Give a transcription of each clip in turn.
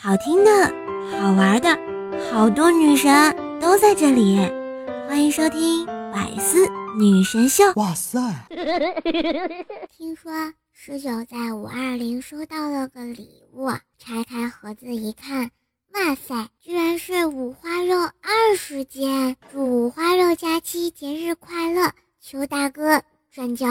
好听的、好玩的，好多女神都在这里，欢迎收听《百思女神秀》。哇塞！听说十九在五二零收到了个礼物，拆开盒子一看，哇塞，居然是五花肉二十斤！祝五花肉假期节日快乐，求大哥转交。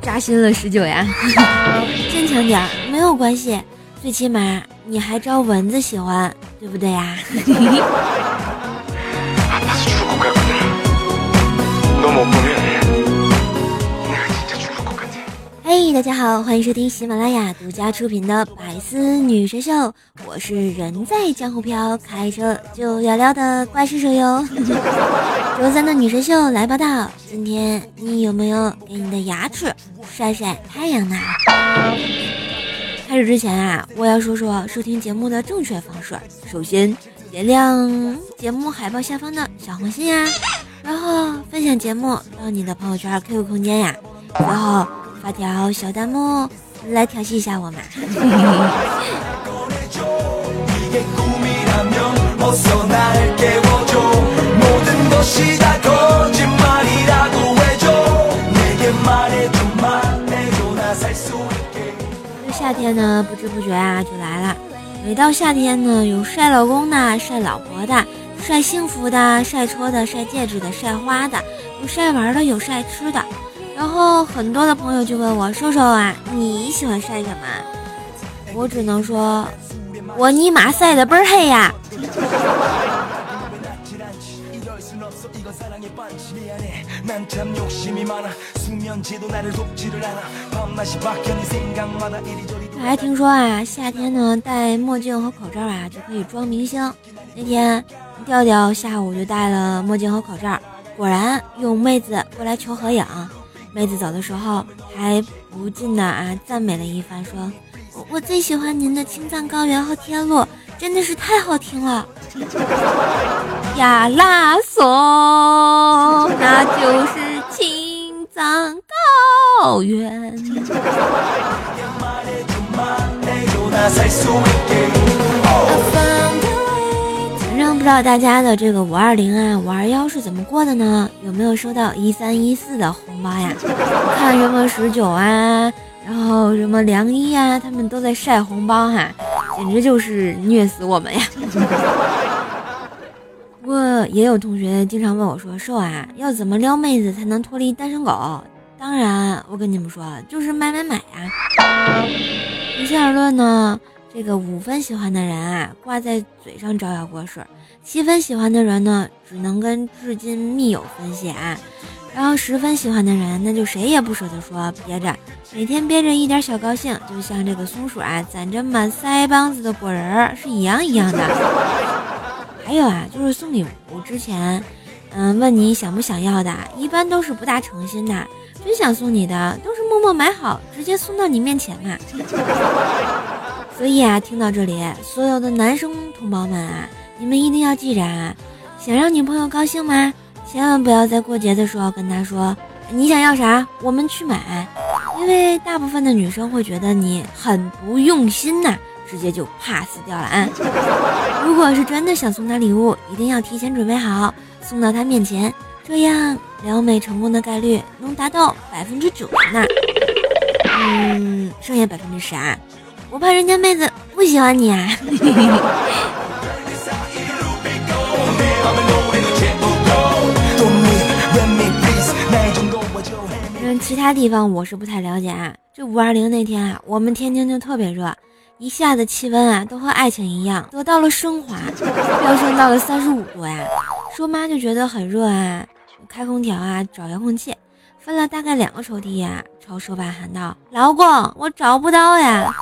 扎心了十九呀，坚强点，没有关系，最起码你还招蚊子喜欢，对不对呀？嘿，大家好，欢迎收听喜马拉雅独家出品的《百思女神秀》，我是人在江湖飘，开车就要聊的怪兽手哟。周三的女神秀来报道，今天你有没有给你的牙齿晒晒太阳呢？开始之前啊，我要说说收听节目的正确方式。首先，点亮节目海报下方的小红心呀，然后分享节目到你的朋友圈、QQ 空间呀，然后。发条小弹幕来调戏一下我们。这夏天呢，不知不觉啊就来了。每到夏天呢，有晒老公的、晒老婆的、晒幸福的、晒车的、晒戒指的、晒花的，有晒玩的，有晒吃的。然后很多的朋友就问我：“瘦瘦啊，你喜欢晒什么？”我只能说：“我尼玛晒的倍儿黑呀！”还听说啊，夏天呢戴墨镜和口罩啊就可以装明星。那天调调下午就戴了墨镜和口罩，果然有妹子过来求合影。妹子走的时候还不禁的啊赞美了一番，说：“我我最喜欢您的青藏高原和天路，真的是太好听了。”呀啦索，那就是青藏高原。不知道大家的这个五二零啊、五二幺是怎么过的呢？有没有收到一三一四的红包呀？看什么十九啊，然后什么梁一啊，他们都在晒红包哈，简直就是虐死我们呀！不过也有同学经常问我说：“瘦啊，要怎么撩妹子才能脱离单身狗？”当然，我跟你们说，就是买买买呀！平心而论呢。这个五分喜欢的人啊，挂在嘴上招摇过市；七分喜欢的人呢，只能跟至今密友分享；然后十分喜欢的人，那就谁也不舍得说，憋着，每天憋着一点小高兴，就像这个松鼠啊，攒着满腮帮子的果仁儿是一样一样的。还有啊，就是送礼物之前，嗯，问你想不想要的，一般都是不大诚心的；真想送你的，都是默默买好，直接送到你面前嘛。所以啊，听到这里，所有的男生同胞们啊，你们一定要记着啊，想让女朋友高兴吗？千万不要在过节的时候跟她说你想要啥，我们去买，因为大部分的女生会觉得你很不用心呐，直接就 pass 掉了啊。如果是真的想送她礼物，一定要提前准备好，送到她面前，这样撩妹成功的概率能达到百分之九十呢。嗯，剩下百分之十啊。我怕人家妹子不喜欢你啊！嗯，其他地方我是不太了解啊。这五二零那天啊，我们天津就特别热，一下子气温啊都和爱情一样得到了升华，飙升到了三十五度呀。说妈就觉得很热啊，开空调啊，找遥控器，翻了大概两个抽屉呀，朝手爸喊道：“老公，我找不到呀。”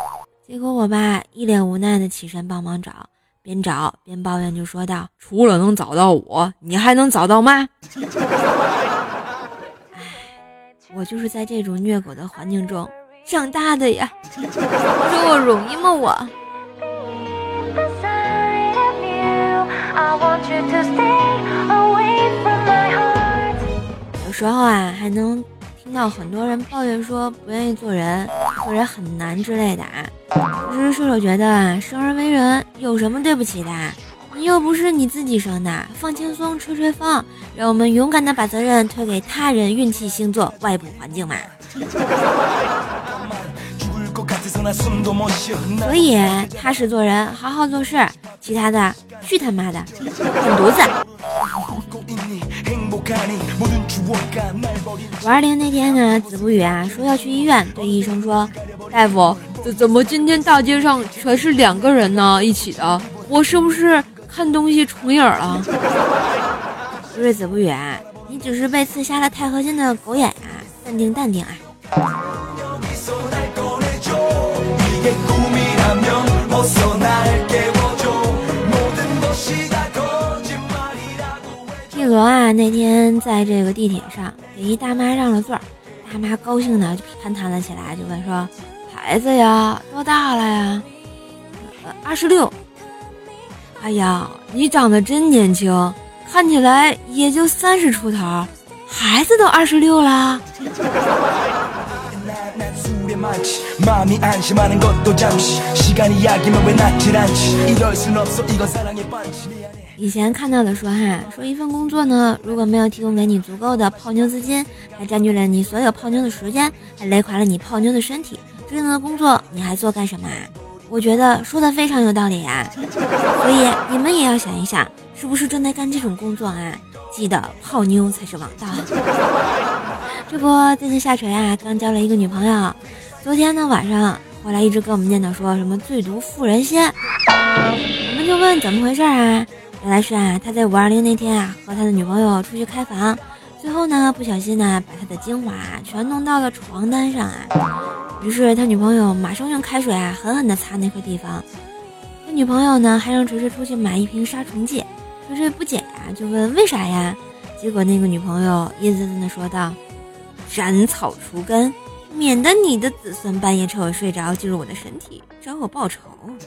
结果我爸一脸无奈的起身帮忙找，边找边抱怨就说道：“除了能找到我，你还能找到吗？”哎，我就是在这种虐狗的环境中长大的呀。你说我容易吗？我。有时候啊，还能听到很多人抱怨说不愿意做人，做人很难之类的啊。其实射手觉得啊，生而为人有什么对不起的？你又不是你自己生的，放轻松，吹吹风，让我们勇敢的把责任推给他人、运气、星座、外部环境嘛。所以踏实做人，好好做事，其他的去他妈的，滚犊子！五二零那天呢，子不语啊说要去医院，对医生说：“大夫，怎怎么今天大街上全是两个人呢？一起的，我是不是？”看东西重影了，瑞子不语，你只是被刺瞎了钛合金的狗眼啊！淡定淡定啊！一罗啊，那天在这个地铁上给一大妈让了座，大妈高兴的就攀谈了起来，就问说：“孩子呀，多大了呀？”“，二十六。”哎呀，你长得真年轻，看起来也就三十出头，孩子都二十六啦。以前看到的说哈，说一份工作呢，如果没有提供给你足够的泡妞资金，还占据了你所有泡妞的时间，还累垮了你泡妞的身体，这样的工作你还做干什么？我觉得说的非常有道理呀，所以你们也要想一想，是不是正在干这种工作啊？记得泡妞才是王道。这不，最近下垂啊，刚交了一个女朋友，昨天呢晚上回来一直跟我们念叨说什么最毒妇人心，我们就问怎么回事啊？原来是啊，他在五二零那天啊和他的女朋友出去开房，最后呢不小心呢把他的精华全弄到了床单上啊。于是他女朋友马上用开水啊狠狠地擦那块地方，他女朋友呢还让锤锤出去买一瓶杀虫剂，锤锤不解呀，就问为啥呀？结果那个女朋友阴森森地说道：“斩草除根，免得你的子孙半夜趁我睡着进入我的身体找我报仇。”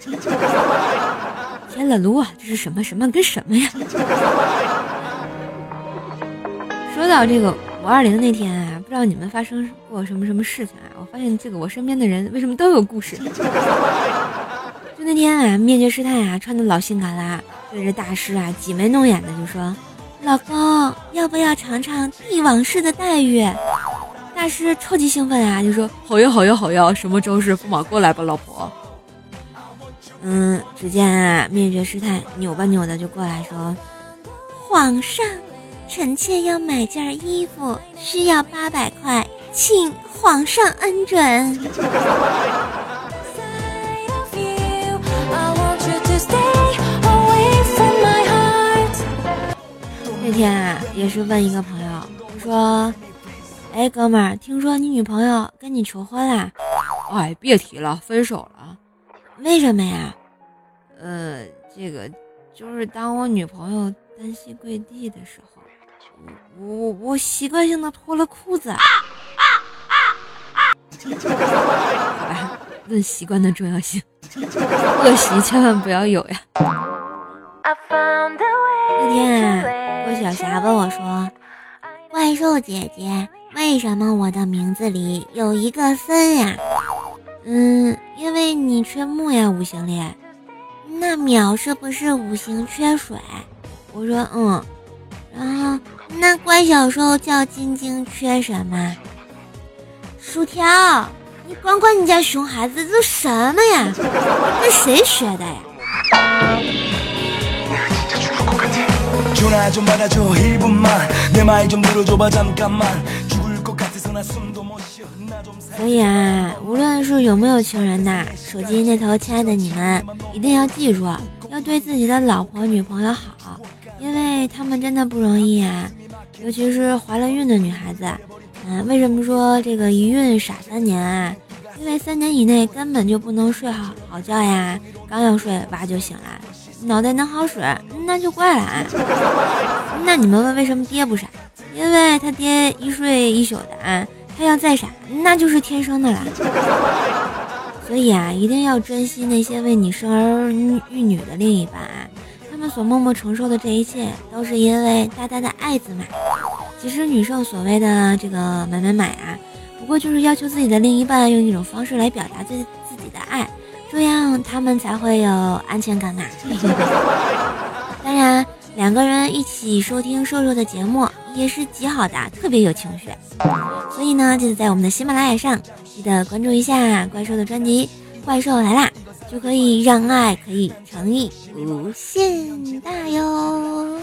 天了噜啊，这是什么什么跟什么呀？说到这个五二零那天啊，不知道你们发生过什么什么事情啊？我发现这个我身边的人为什么都有故事？就那天啊，灭绝师太啊，穿的老性感啦，对着大师啊挤眉弄眼的就说：“老公，要不要尝尝帝王式的待遇？”大师超级兴奋啊，就说：“好呀，好呀，好呀，什么招式，驸马过来吧，老婆。”嗯，只见啊，灭绝师太扭吧扭的就过来说：“皇上。”臣妾要买件衣服，需要八百块，请皇上恩准。那天啊，也是问一个朋友，说：“哎，哥们儿，听说你女朋友跟你求婚啦？”“哎，别提了，分手了。”“为什么呀？”“呃，这个就是当我女朋友单膝跪地的时候。”我我习惯性的脱了裤子。好吧，论习惯的重要性，恶习千万不要有呀。那天啊，郭晓霞问我说：“怪兽姐姐，为什么我的名字里有一个森呀？”嗯，因为你缺木呀，五行里。那淼是不是五行缺水？我说嗯。啊。那怪小兽叫晶晶缺什么？薯条，你管管你家熊孩子这什么呀？跟谁学的呀？所以啊，无论是有没有情人呐，手机那头亲爱的你们，一定要记住，要对自己的老婆女朋友好，他们真的不容易啊。尤其是怀了孕的女孩子，嗯，为什么说这个一孕傻三年啊？因为三年以内根本就不能睡好好觉呀，刚要睡娃就醒了，脑袋能好使那就怪了啊。那你们问为什么爹不傻？因为他爹一睡一宿的啊，他要再傻，那就是天生的了。所以啊，一定要珍惜那些为你生儿育女的另一半啊，们所默默承受的这一切，都是因为大大的爱字买。其实女生所谓的这个买买买啊，不过就是要求自己的另一半用一种方式来表达自自己的爱，这样他们才会有安全感嘛。当然，两个人一起收听瘦瘦的节目也是极好的，特别有情绪。所以呢，记得在我们的喜马拉雅上记得关注一下怪兽的专辑《怪兽来啦》，就可以让爱可以诚意无限大哟。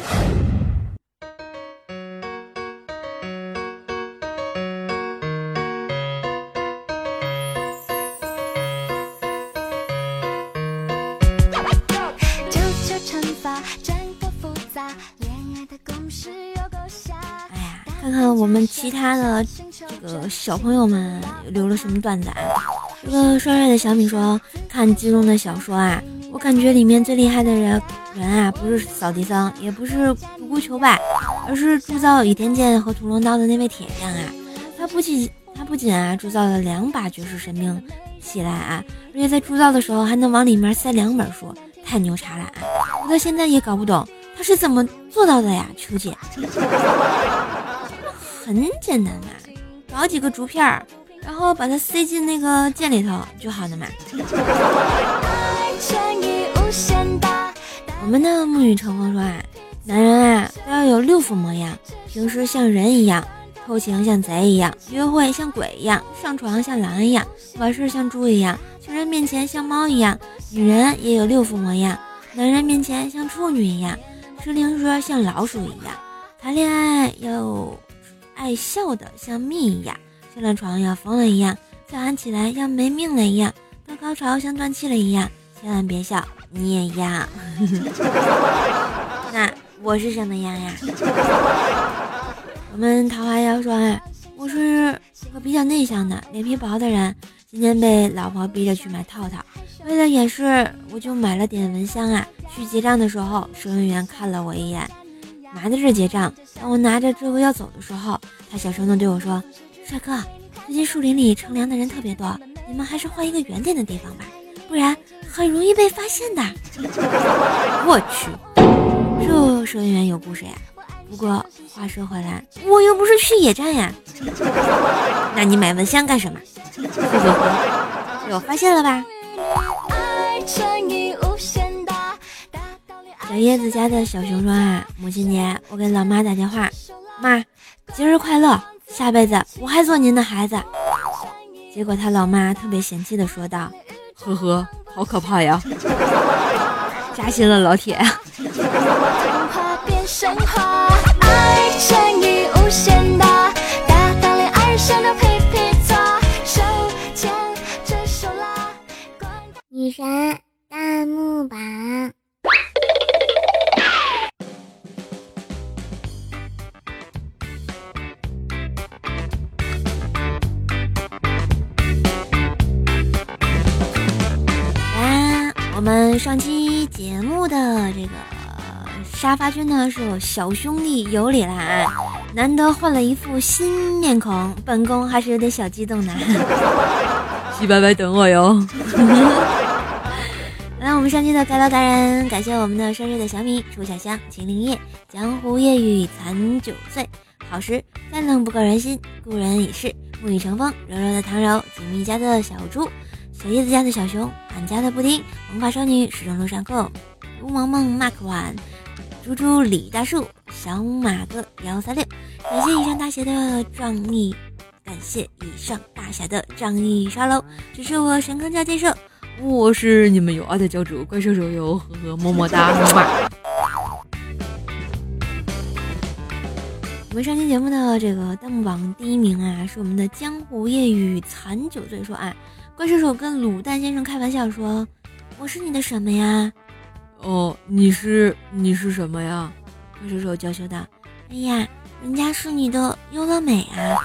看看我们其他的这个小朋友们留了什么段子啊？这个帅帅的小米说：“看金庸的小说啊，我感觉里面最厉害的人人啊，不是扫地僧，也不是独孤求败，而是铸造倚天剑和屠龙刀的那位铁匠啊。他不仅他不仅啊铸造了两把绝世神兵起来啊，而且在铸造的时候还能往里面塞两本书，太牛叉了！啊！我到现在也搞不懂他是怎么做到的呀，秋姐。”很简单嘛，找几个竹片儿，然后把它塞进那个剑里头就好了嘛。我们的沐雨成风说啊，男人啊都要有六副模样：平时像人一样，偷情像贼一样，约会像鬼一样，上床像狼一样，完事像猪一样，情人面前像猫一样。女人也有六副模样：男人面前像处女一样，吃零食像老鼠一样，谈恋爱要。爱笑的像蜜一样，上了床要疯了一样，叫喊起来要没命了一样，到高潮像断气了一样，千万别笑，你也一样。那我是什么样呀？我们桃花妖说啊，我是一个比较内向的、脸皮薄的人，今天被老婆逼着去买套套，为了掩饰，我就买了点蚊香啊。去结账的时候，收银员看了我一眼。拿着这结账，当我拿着这个要走的时候，他小声的对我说：“帅哥，最近树林里乘凉的人特别多，你们还是换一个远点的地方吧，不然很容易被发现的。”我去，这收银员有故事呀。不过话说回来，我又不是去野战呀。那你买蚊香干什么？被我发现了吧？小叶子家的小熊说啊，母亲节我给老妈打电话，妈，节日快乐，下辈子我还做您的孩子。结果他老妈特别嫌弃的说道，呵呵，好可怕呀，扎心了老铁。女神弹幕版。我们上期节目的这个沙发君呢，是我小兄弟有礼啦，难得换了一副新面孔，本宫还是有点小激动的。西白白等我哟。来，我们上期的改造达人，感谢我们的生日的小米、楚小香、秦灵叶、江湖夜雨、残九岁、好时、再冷不够人心、故人已逝、沐雨成风、柔柔的唐柔、锦觅家的小猪。小叶子家的小熊，俺家的布丁，萌发少女，始终路上够，吴萌萌，Mark One，猪猪李大树，小马哥幺三六，感谢以上大侠的仗义，感谢以上大侠的仗义刷楼，支持我神坑教建设，我是你们有爱的教主怪兽手游，呵呵，么么哒。我们上期节目的这个弹幕榜第一名啊，是我们的江湖夜雨残酒醉说啊。怪兽手跟卤蛋先生开玩笑说：“我是你的什么呀？”哦，你是你是什么呀？怪兽手娇羞道：“哎呀，人家是你的优乐美啊！”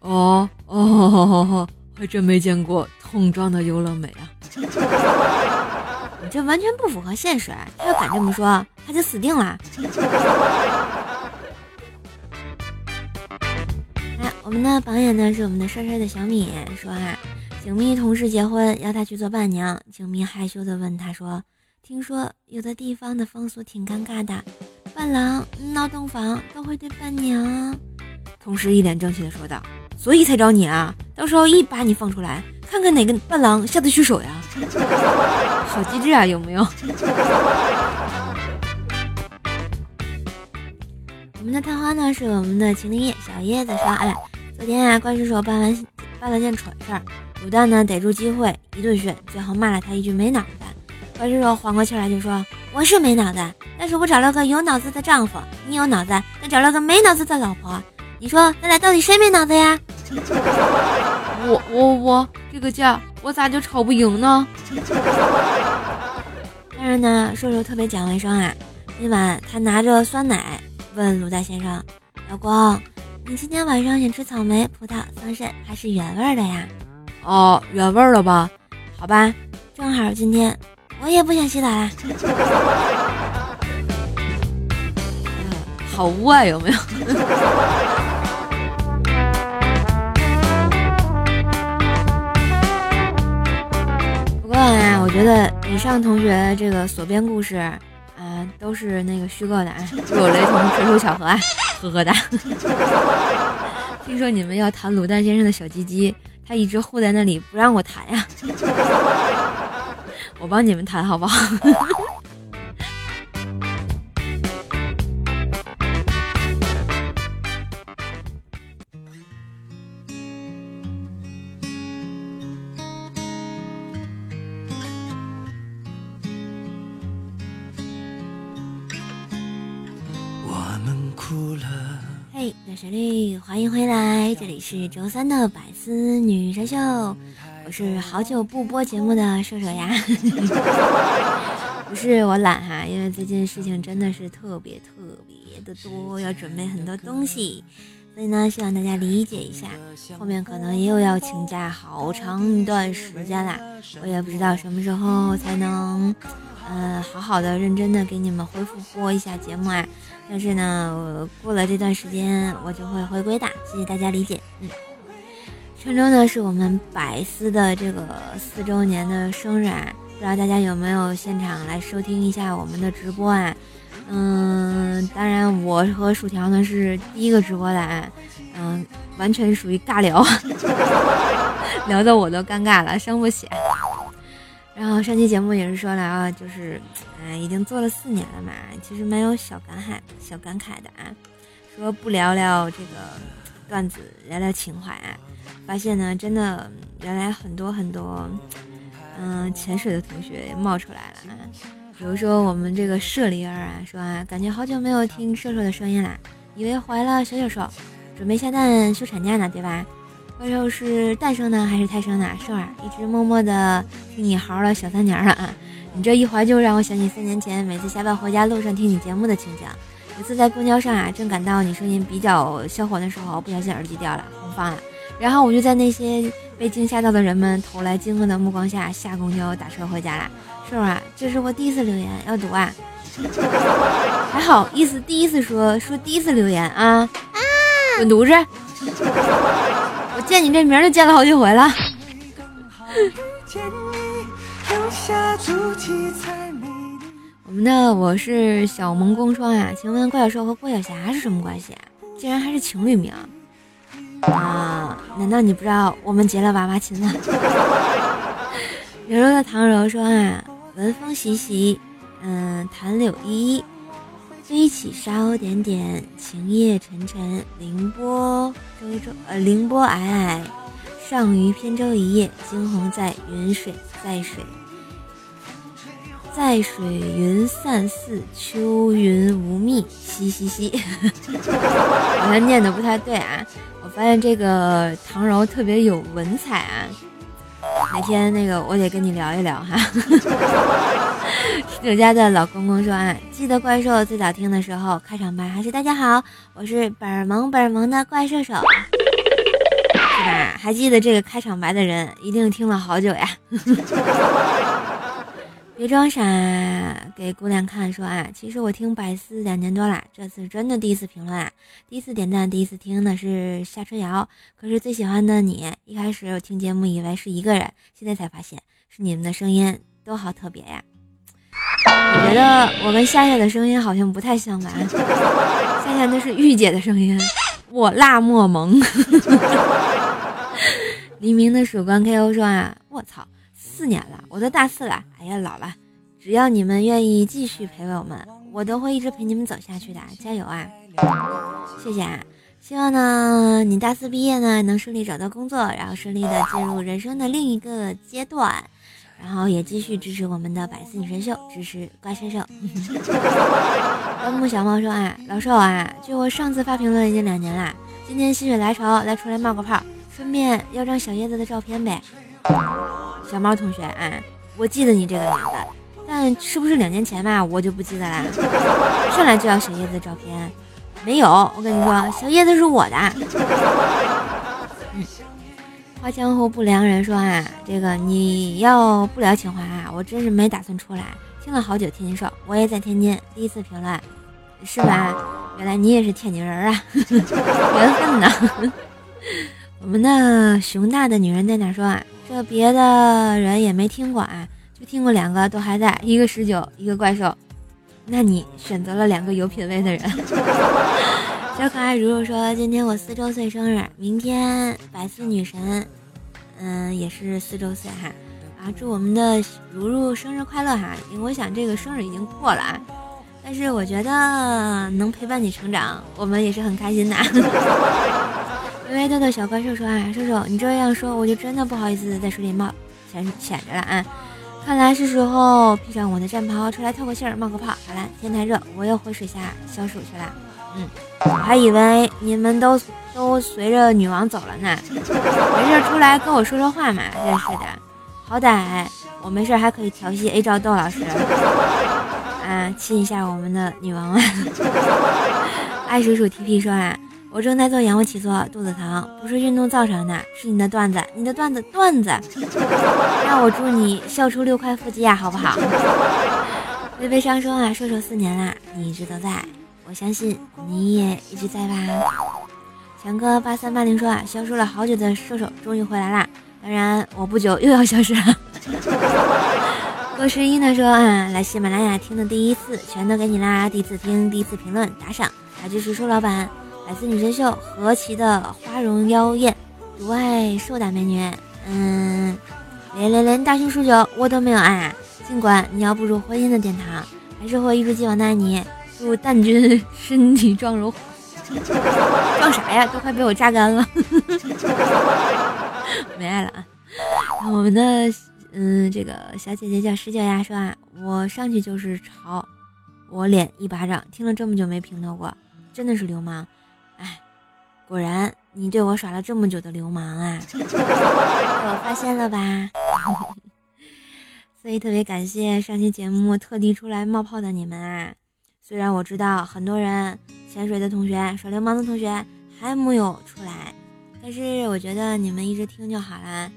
哦哦，还真没见过桶装的优乐美啊！你这完全不符合现实，他要敢这么说，他就死定了。来我们的榜眼呢是我们的帅帅的小米，说啊，景蜜同事结婚，要他去做伴娘。景蜜害羞的问他说：“听说有的地方的风俗挺尴尬的，伴郎闹洞房都会对伴娘。”同事一脸正气的说道：“所以才找你啊，到时候一把你放出来，看看哪个伴郎下得去手呀。”好机智啊，有没有？我们的探花呢是我们的秦林叶小叶子说，哎，昨天啊怪叔叔办完办了件蠢事儿，卤蛋呢逮住机会一顿训，最后骂了他一句没脑子。怪叔叔缓过气来就说，我是没脑子，但是我找了个有脑子的丈夫，你有脑子，但找了个没脑子的老婆，你说咱俩到底谁没脑子呀？我我我这个架我咋就吵不赢呢？当然呢，瘦瘦特别讲卫生啊，今晚他拿着酸奶。问鲁蛋先生：“老公，你今天晚上想吃草莓、葡萄、桑葚还是原味的呀？”“哦，原味的吧？好吧，正好今天我也不想洗澡了。好污啊，有没有？不过啊，我觉得以上同学这个所编故事。啊都是那个虚构的啊，如有雷同，纯属巧合啊，呵呵哒。听说你们要谈卤蛋先生的小鸡鸡，他一直护在那里不让我弹呀。我帮你们弹好不好？嘿，小旋律，欢迎回来！这里是周三的百思女神秀，我是好久不播节目的瘦瘦呀。不是我懒哈，因为最近事情真的是特别特别的多，要准备很多东西，所以呢，希望大家理解一下。后面可能又要请假好长一段时间啦，我也不知道什么时候才能。嗯，好好的、认真的给你们恢复播一下节目啊！但是呢，我过了这段时间，我就会回归的，谢谢大家理解。嗯，上周呢是我们百思的这个四周年的生日啊，不知道大家有没有现场来收听一下我们的直播啊？嗯，当然我和薯条呢是第一个直播的啊，嗯，完全属于尬聊，聊的我都尴尬了，生不起。然后上期节目也是说了啊，就是，哎，已经做了四年了嘛，其实蛮有小感慨、小感慨的啊。说不聊聊这个段子，聊聊情怀啊，发现呢，真的原来很多很多，嗯，潜水的同学冒出来了啊。比如说我们这个舍利儿啊，说啊，感觉好久没有听瘦瘦的声音啦，以为怀了小小兽，准备下蛋休产假呢，对吧？怪兽是诞生呢还是胎生呢？兽儿一直默默的听你嚎了小三年了啊！你这一怀就让我想起三年前每次下班回家路上听你节目的情景。有次在公交上啊，正感到你声音比较销魂的时候，不小心耳机掉了，红放了。然后我就在那些被惊吓到的人们投来惊愕的目光下下公交打车回家了。兽儿啊，这是我第一次留言，要读啊！还好意思第一次说说第一次留言啊？滚犊子！我见你这名就见了好几回了。我们的我是小萌公双啊，请问怪小兽和郭晓霞是什么关系啊？竟然还是情侣名啊？难道你不知道我们结了娃娃亲了？柔柔的唐柔说啊，文风习习，嗯，檀柳依依。飞起烧点点，晴夜沉沉，凌波舟舟呃凌波霭霭，上于扁舟一叶，惊鸿在云水在水，在水云散似秋云无觅，嘻嘻嘻，好像 念的不太对啊。我发现这个唐柔特别有文采啊，哪天那个我得跟你聊一聊哈。十九家的老公公说：“啊，记得怪兽最早听的时候，开场白还是大家好，我是本萌本萌的怪兽手，是吧？还记得这个开场白的人，一定听了好久呀。”别装傻，给姑娘看说啊，其实我听百思两年多了，这次真的第一次评论啊，第一次点赞，第一次听的是夏春瑶。可是最喜欢的你，一开始我听节目以为是一个人，现在才发现是你们的声音都好特别呀。我觉得我跟夏夏的声音好像不太像吧？夏夏那是御姐的声音，我辣莫萌。黎明的曙光 K.O 说啊，我操！四年了，我都大四了。哎呀，老了。只要你们愿意继续陪伴我们，我都会一直陪你们走下去的。加油啊！谢谢啊！希望呢，你大四毕业呢，能顺利找到工作，然后顺利的进入人生的另一个阶段，然后也继续支持我们的百思女神秀，支持怪兽兽。端木小猫说啊，老寿啊，就我上次发评论已经两年了，今天心血来潮来出来冒个泡，顺便要张小叶子的照片呗。小猫同学，哎，我记得你这个名字，但是不是两年前吧，我就不记得了。上来就要小叶子的照片，没有，我跟你说，小叶子是我的。嗯，花江湖不良人说啊，这个你要不聊情话啊，我真是没打算出来。听了好久天津瘦，我也在天津，第一次评论，是吧？原来你也是天津人啊，缘分呐。我们的熊大的女人在哪说啊？这别的人也没听过啊，就听过两个都还在，一个十九，一个怪兽。那你选择了两个有品位的人。小可爱如如说：“今天我四周岁生日，明天百思女神，嗯，也是四周岁哈。啊，祝我们的如如生日快乐哈！因为我想这个生日已经过了啊，但是我觉得能陪伴你成长，我们也是很开心的。”微微豆豆小怪兽说啊，兽兽，你这样说我就真的不好意思在水里冒潜潜着了啊！看来是时候披上我的战袍出来透个气儿冒个泡。好了，天太热，我又回水下消暑去了。嗯，我还以为你们都都随着女王走了呢。没事出来跟我说说话嘛，真是的。好歹我没事还可以调戏 A 赵豆老师，啊，亲一下我们的女王啊。爱鼠鼠 TP 说啊。我正在做仰卧起坐，肚子疼，不是运动造成的，是你的段子，你的段子段子。那我祝你笑出六块腹肌啊，好不好？微微伤说啊，射手四年啦，你一直都在，我相信你也一直在吧。强哥八三八零说啊，消失了好久的射手终于回来啦，当然我不久又要消失了。郭十一呢说啊，来喜马拉雅听的第一次全都给你啦，第一次听，第一次评论打赏，来支持瘦老板。百思女神秀，何其的花容妖艳，独爱瘦大美女。嗯，连连连大胸数九我都没有爱。尽管你要步入婚姻的殿堂，还是会一如既往的爱你。祝蛋君身体壮如，壮啥呀？都快被我榨干了。没爱了啊！我们的嗯，这个小姐姐叫十九呀，说啊，我上去就是朝我脸一巴掌。听了这么久没平头过，真的是流氓。哎，果然你对我耍了这么久的流氓啊！被我发现了吧？所以特别感谢上期节目特地出来冒泡的你们啊！虽然我知道很多人潜水的同学、耍流氓的同学还没有出来，但是我觉得你们一直听就好了。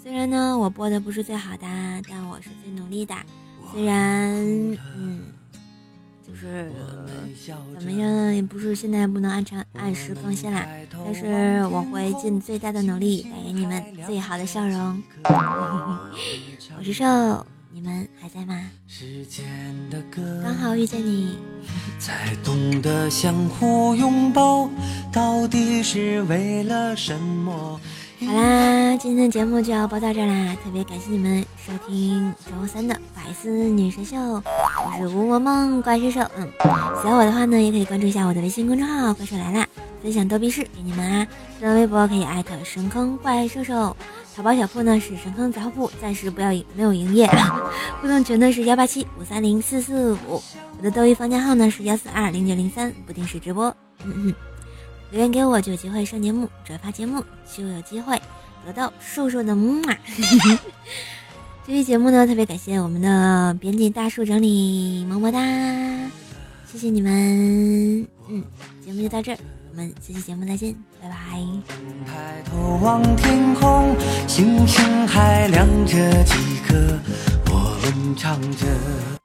虽然呢我播的不是最好的，但我是最努力的。虽然嗯。就是怎么样也不是现在不能按常按时更新啦，但是我会尽最大的努力带给你们最好的笑容。我是瘦，你们还在吗？刚好遇见你。才懂得相互拥抱，到底是为了什么？好啦，今天的节目就要播到这啦，特别感谢你们收听周三的百思女神秀，我是吴萌萌怪兽兽，嗯，喜欢我的话呢，也可以关注一下我的微信公众号怪兽来啦，分享逗比事给你们啊，新浪微博可以艾特神坑怪兽兽，淘宝小铺呢是神坑杂货铺，暂时不要没有营业，互动群呢是幺八七五三零四四五，我的逗比房间号呢是幺四二零九零三，不定时直播，嗯嗯。留言给我就有机会上节目，转发节目就有机会得到树树的木马。这期节目呢，特别感谢我们的编辑大树整理，么么哒，谢谢你们。嗯节目就到这，我们下期节目再见，拜拜。抬头望天空，星星还亮着几颗，我们唱着。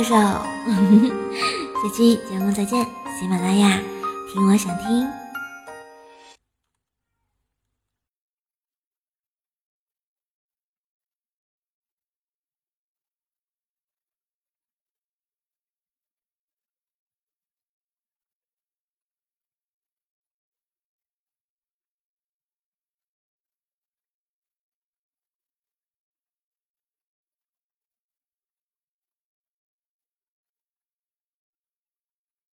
歌手，小七，节目再见。喜马拉雅，听我想听。